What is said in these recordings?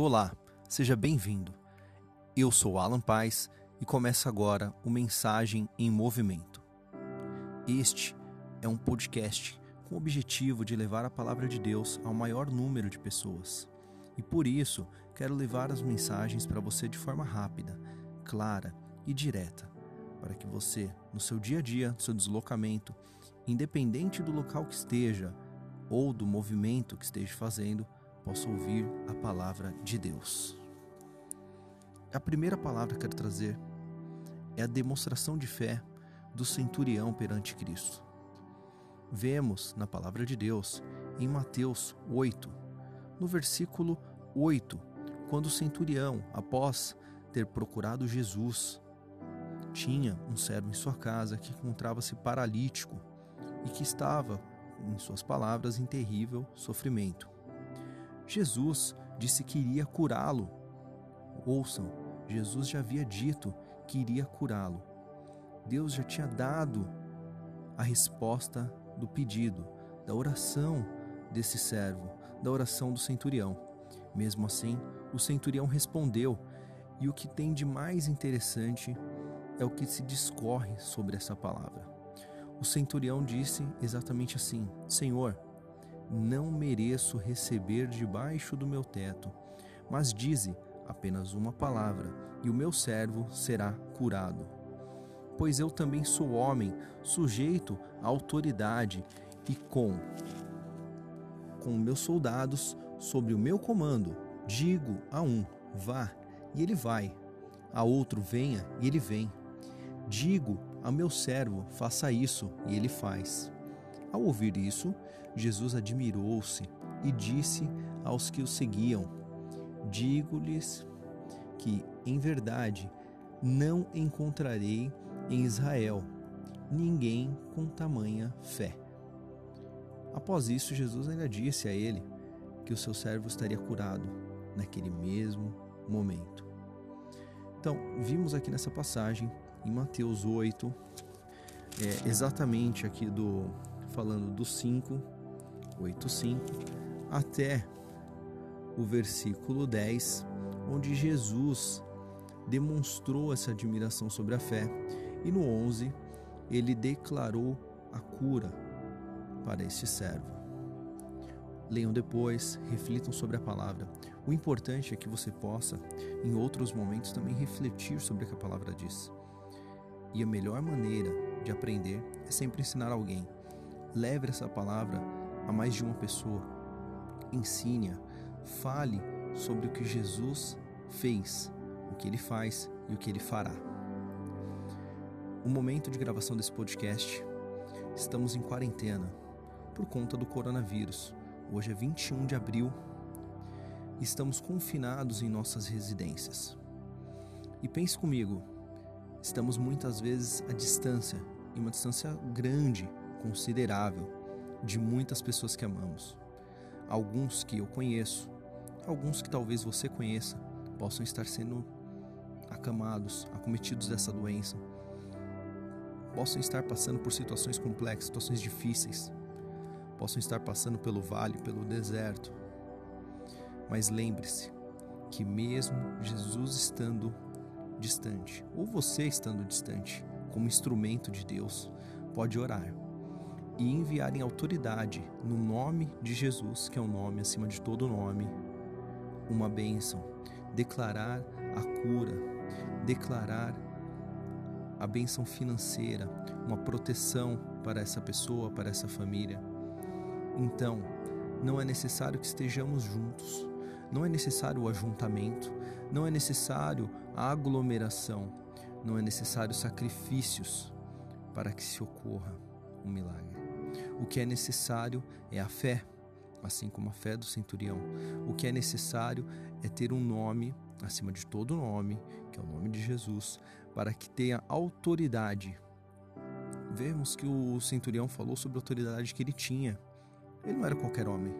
Olá, seja bem-vindo. Eu sou Alan Paz e começa agora o Mensagem em Movimento. Este é um podcast com o objetivo de levar a palavra de Deus ao maior número de pessoas. E por isso, quero levar as mensagens para você de forma rápida, clara e direta, para que você, no seu dia a dia, no seu deslocamento, independente do local que esteja ou do movimento que esteja fazendo, possa ouvir a palavra de Deus. A primeira palavra que quero trazer é a demonstração de fé do centurião perante Cristo. Vemos na palavra de Deus em Mateus 8, no versículo 8, quando o centurião, após ter procurado Jesus, tinha um servo em sua casa que encontrava-se paralítico e que estava, em suas palavras, em terrível sofrimento. Jesus disse que iria curá-lo. Ouçam, Jesus já havia dito que iria curá-lo. Deus já tinha dado a resposta do pedido, da oração desse servo, da oração do centurião. Mesmo assim, o centurião respondeu, e o que tem de mais interessante é o que se discorre sobre essa palavra. O centurião disse exatamente assim: Senhor, não mereço receber debaixo do meu teto, mas dize apenas uma palavra, e o meu servo será curado. Pois eu também sou homem, sujeito à autoridade, e com com meus soldados sobre o meu comando, digo a um: vá, e ele vai, a outro: venha, e ele vem. Digo a meu servo: faça isso, e ele faz. Ao ouvir isso, Jesus admirou-se e disse aos que o seguiam: Digo-lhes que, em verdade, não encontrarei em Israel ninguém com tamanha fé. Após isso, Jesus ainda disse a ele que o seu servo estaria curado naquele mesmo momento. Então, vimos aqui nessa passagem, em Mateus 8, é, exatamente aqui do falando do 5, 8, 5, até o versículo 10, onde Jesus demonstrou essa admiração sobre a fé, e no 11, ele declarou a cura para este servo. Leiam depois, reflitam sobre a palavra. O importante é que você possa, em outros momentos, também refletir sobre o que a palavra diz. E a melhor maneira de aprender é sempre ensinar alguém. Leve essa palavra a mais de uma pessoa. Ensine-a. Fale sobre o que Jesus fez, o que ele faz e o que ele fará. O momento de gravação desse podcast, estamos em quarentena por conta do coronavírus. Hoje é 21 de abril. Estamos confinados em nossas residências. E pense comigo, estamos muitas vezes à distância, em uma distância grande considerável de muitas pessoas que amamos. Alguns que eu conheço, alguns que talvez você conheça, possam estar sendo acamados, acometidos dessa doença, possam estar passando por situações complexas, situações difíceis, possam estar passando pelo vale, pelo deserto. Mas lembre-se que, mesmo Jesus estando distante, ou você estando distante, como instrumento de Deus, pode orar e enviar em autoridade, no nome de Jesus, que é o nome acima de todo nome, uma bênção, declarar a cura, declarar a bênção financeira, uma proteção para essa pessoa, para essa família. Então, não é necessário que estejamos juntos, não é necessário o ajuntamento, não é necessário a aglomeração, não é necessário sacrifícios para que se ocorra um milagre. O que é necessário é a fé, assim como a fé do centurião. O que é necessário é ter um nome acima de todo nome, que é o nome de Jesus, para que tenha autoridade. Vemos que o centurião falou sobre a autoridade que ele tinha. Ele não era qualquer homem.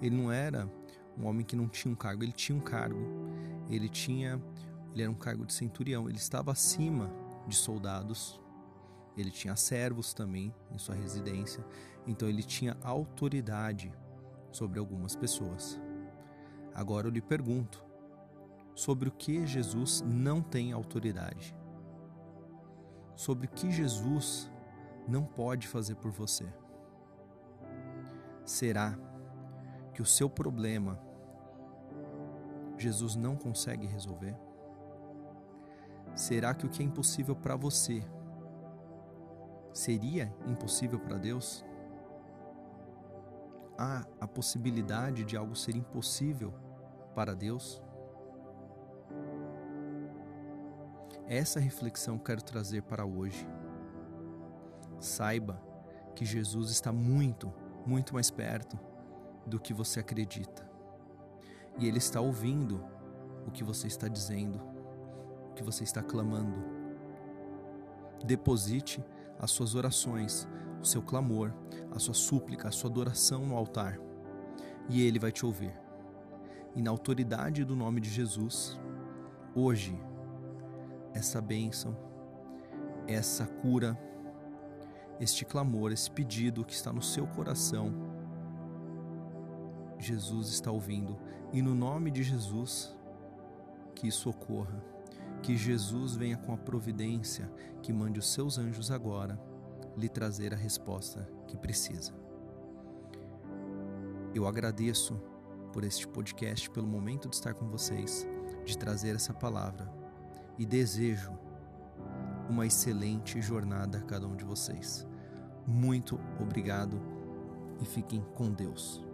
Ele não era um homem que não tinha um cargo, ele tinha um cargo. Ele tinha, ele era um cargo de centurião, ele estava acima de soldados ele tinha servos também em sua residência, então ele tinha autoridade sobre algumas pessoas. Agora eu lhe pergunto: sobre o que Jesus não tem autoridade, sobre o que Jesus não pode fazer por você. Será que o seu problema Jesus não consegue resolver? Será que o que é impossível para você seria impossível para Deus? Há a possibilidade de algo ser impossível para Deus? Essa reflexão quero trazer para hoje. Saiba que Jesus está muito, muito mais perto do que você acredita. E Ele está ouvindo o que você está dizendo, o que você está clamando. Deposite as suas orações, o seu clamor, a sua súplica, a sua adoração no altar, e Ele vai te ouvir. E na autoridade do nome de Jesus, hoje, essa bênção, essa cura, este clamor, esse pedido que está no seu coração, Jesus está ouvindo. E no nome de Jesus, que isso ocorra. Que Jesus venha com a providência, que mande os seus anjos agora lhe trazer a resposta que precisa. Eu agradeço por este podcast, pelo momento de estar com vocês, de trazer essa palavra e desejo uma excelente jornada a cada um de vocês. Muito obrigado e fiquem com Deus.